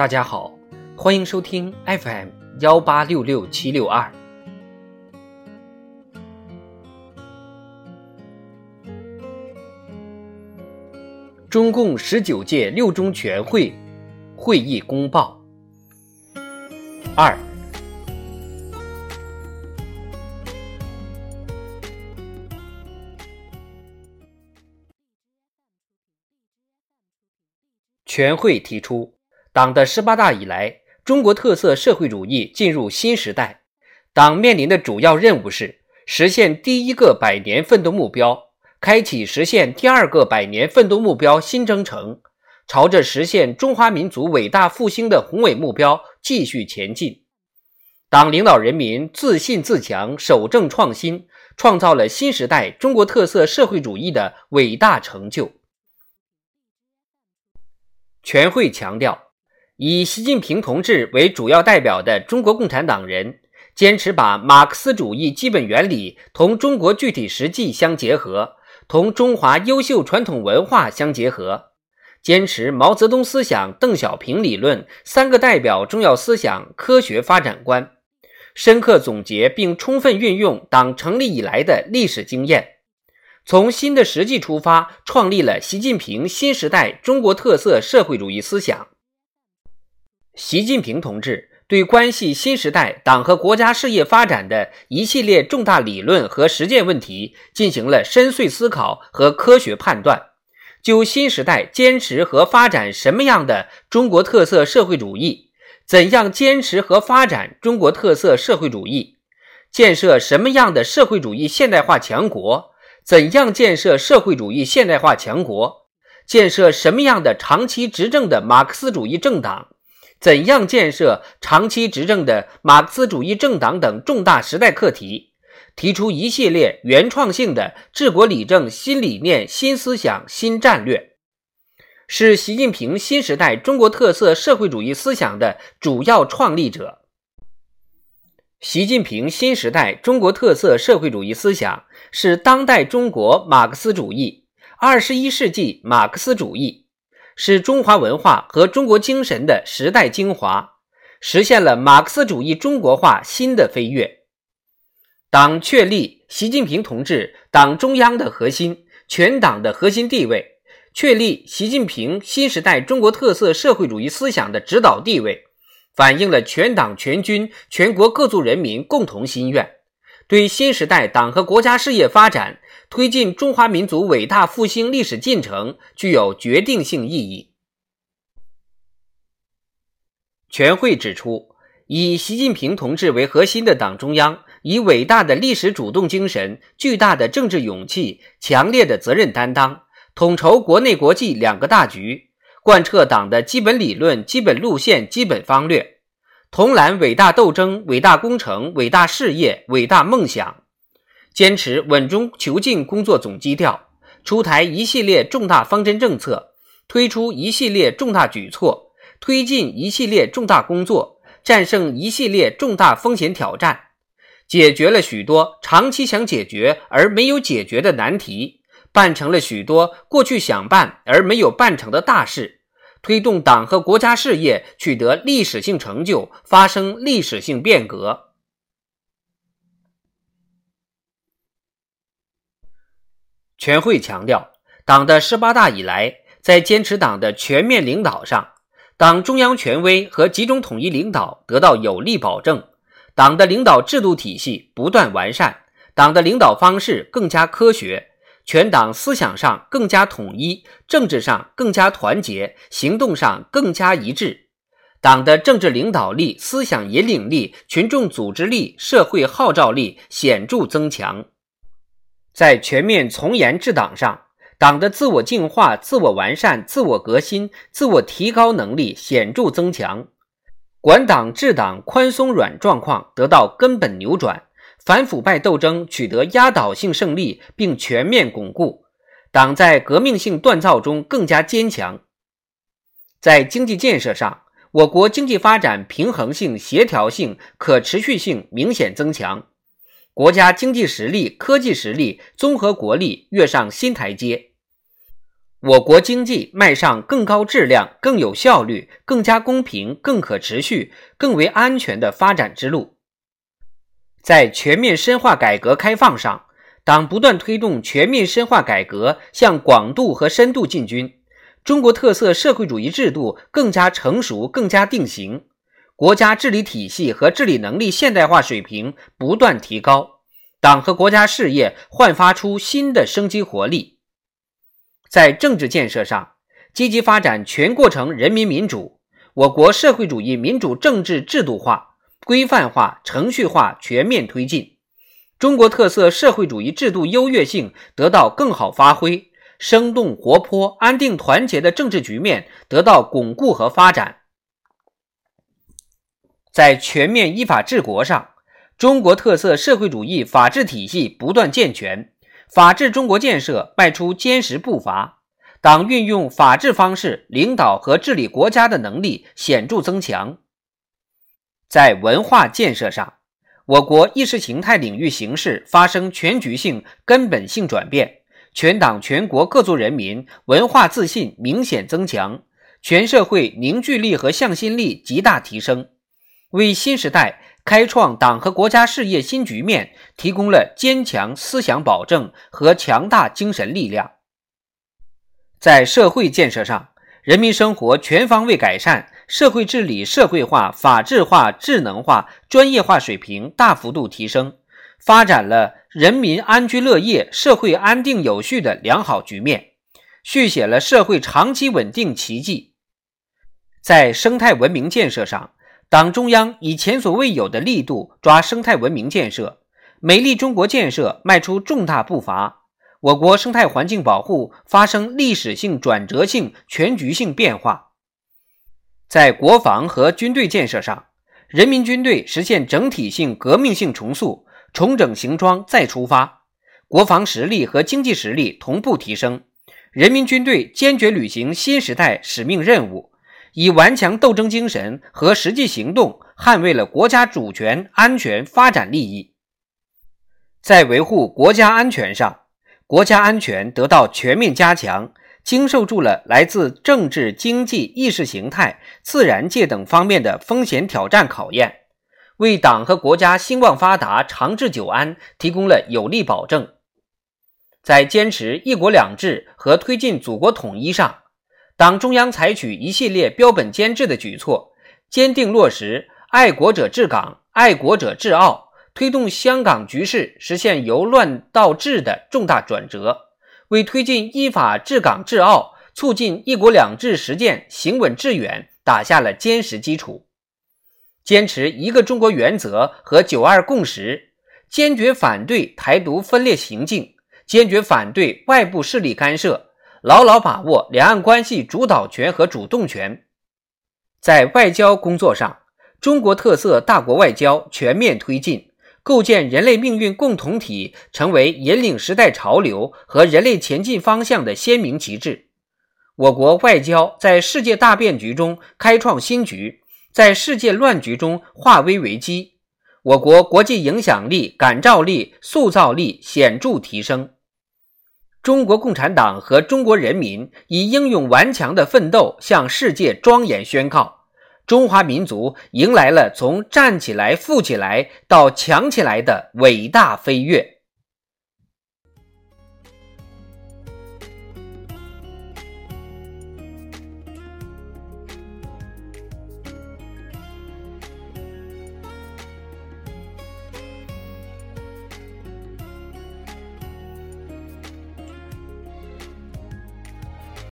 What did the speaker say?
大家好，欢迎收听 FM 幺八六六七六二。中共十九届六中全会会议公报二。全会提出，党的十八大以来，中国特色社会主义进入新时代。党面临的主要任务是实现第一个百年奋斗目标，开启实现第二个百年奋斗目标新征程，朝着实现中华民族伟大复兴的宏伟目标继续前进。党领导人民自信自强，守正创新，创造了新时代中国特色社会主义的伟大成就。全会强调，以习近平同志为主要代表的中国共产党人，坚持把马克思主义基本原理同中国具体实际相结合，同中华优秀传统文化相结合，坚持毛泽东思想、邓小平理论三个代表重要思想科学发展观，深刻总结并充分运用党成立以来的历史经验。从新的实际出发，创立了习近平新时代中国特色社会主义思想。习近平同志对关系新时代党和国家事业发展的一系列重大理论和实践问题进行了深邃思考和科学判断，就新时代坚持和发展什么样的中国特色社会主义，怎样坚持和发展中国特色社会主义，建设什么样的社会主义现代化强国。怎样建设社会主义现代化强国？建设什么样的长期执政的马克思主义政党？怎样建设长期执政的马克思主义政党等重大时代课题，提出一系列原创性的治国理政新理念、新思想、新战略，是习近平新时代中国特色社会主义思想的主要创立者。习近平新时代中国特色社会主义思想是当代中国马克思主义、二十一世纪马克思主义，是中华文化和中国精神的时代精华，实现了马克思主义中国化新的飞跃。党确立习近平同志党中央的核心、全党的核心地位，确立习近平新时代中国特色社会主义思想的指导地位。反映了全党全军全国各族人民共同心愿，对新时代党和国家事业发展、推进中华民族伟大复兴历史进程具有决定性意义。全会指出，以习近平同志为核心的党中央，以伟大的历史主动精神、巨大的政治勇气、强烈的责任担当，统筹国内国际两个大局。贯彻党的基本理论、基本路线、基本方略，统揽伟大斗争、伟大工程、伟大事业、伟大梦想，坚持稳中求进工作总基调，出台一系列重大方针政策，推出一系列重大举措，推进一系列重大工作，战胜一系列重大风险挑战，解决了许多长期想解决而没有解决的难题。办成了许多过去想办而没有办成的大事，推动党和国家事业取得历史性成就，发生历史性变革。全会强调，党的十八大以来，在坚持党的全面领导上，党中央权威和集中统一领导得到有力保证，党的领导制度体系不断完善，党的领导方式更加科学。全党思想上更加统一，政治上更加团结，行动上更加一致。党的政治领导力、思想引领力、群众组织力、社会号召力显著增强。在全面从严治党上，党的自我净化、自我完善、自我革新、自我提高能力显著增强，管党治党宽松软状况得到根本扭转。反腐败斗争取得压倒性胜利，并全面巩固，党在革命性锻造中更加坚强。在经济建设上，我国经济发展平衡性、协调性、可持续性明显增强，国家经济实力、科技实力、综合国力跃上新台阶。我国经济迈上更高质量、更有效率、更加公平、更可持续、更为安全的发展之路。在全面深化改革开放上，党不断推动全面深化改革向广度和深度进军，中国特色社会主义制度更加成熟、更加定型，国家治理体系和治理能力现代化水平不断提高，党和国家事业焕发出新的生机活力。在政治建设上，积极发展全过程人民民主，我国社会主义民主政治制度化。规范化、程序化全面推进，中国特色社会主义制度优越性得到更好发挥，生动活泼、安定团结的政治局面得到巩固和发展。在全面依法治国上，中国特色社会主义法治体系不断健全，法治中国建设迈出坚实步伐，党运用法治方式领导和治理国家的能力显著增强。在文化建设上，我国意识形态领域形势发生全局性、根本性转变，全党全国各族人民文化自信明显增强，全社会凝聚力和向心力极大提升，为新时代开创党和国家事业新局面提供了坚强思想保证和强大精神力量。在社会建设上，人民生活全方位改善。社会治理社会化、法治化、智能化、专业化水平大幅度提升，发展了人民安居乐业、社会安定有序的良好局面，续写了社会长期稳定奇迹。在生态文明建设上，党中央以前所未有的力度抓生态文明建设，美丽中国建设迈出重大步伐，我国生态环境保护发生历史性、转折性、全局性变化。在国防和军队建设上，人民军队实现整体性、革命性重塑，重整行装再出发，国防实力和经济实力同步提升。人民军队坚决履行新时代使命任务，以顽强斗争精神和实际行动捍卫了国家主权、安全、发展利益。在维护国家安全上，国家安全得到全面加强。经受住了来自政治、经济、意识形态、自然界等方面的风险挑战考验，为党和国家兴旺发达、长治久安提供了有力保证。在坚持“一国两制”和推进祖国统一上，党中央采取一系列标本兼治的举措，坚定落实“爱国者治港、爱国者治澳”，推动香港局势实现由乱到治的重大转折。为推进依法治港治澳，促进“一国两制”实践行稳致远打下了坚实基础。坚持一个中国原则和九二共识，坚决反对台独分裂行径，坚决反对外部势力干涉，牢牢把握两岸关系主导权和主动权。在外交工作上，中国特色大国外交全面推进。构建人类命运共同体，成为引领时代潮流和人类前进方向的鲜明旗帜。我国外交在世界大变局中开创新局，在世界乱局中化危为机。我国国际影响力、感召力、塑造力显著提升。中国共产党和中国人民以英勇顽强的奋斗，向世界庄严宣告。中华民族迎来了从站起来、富起来到强起来的伟大飞跃。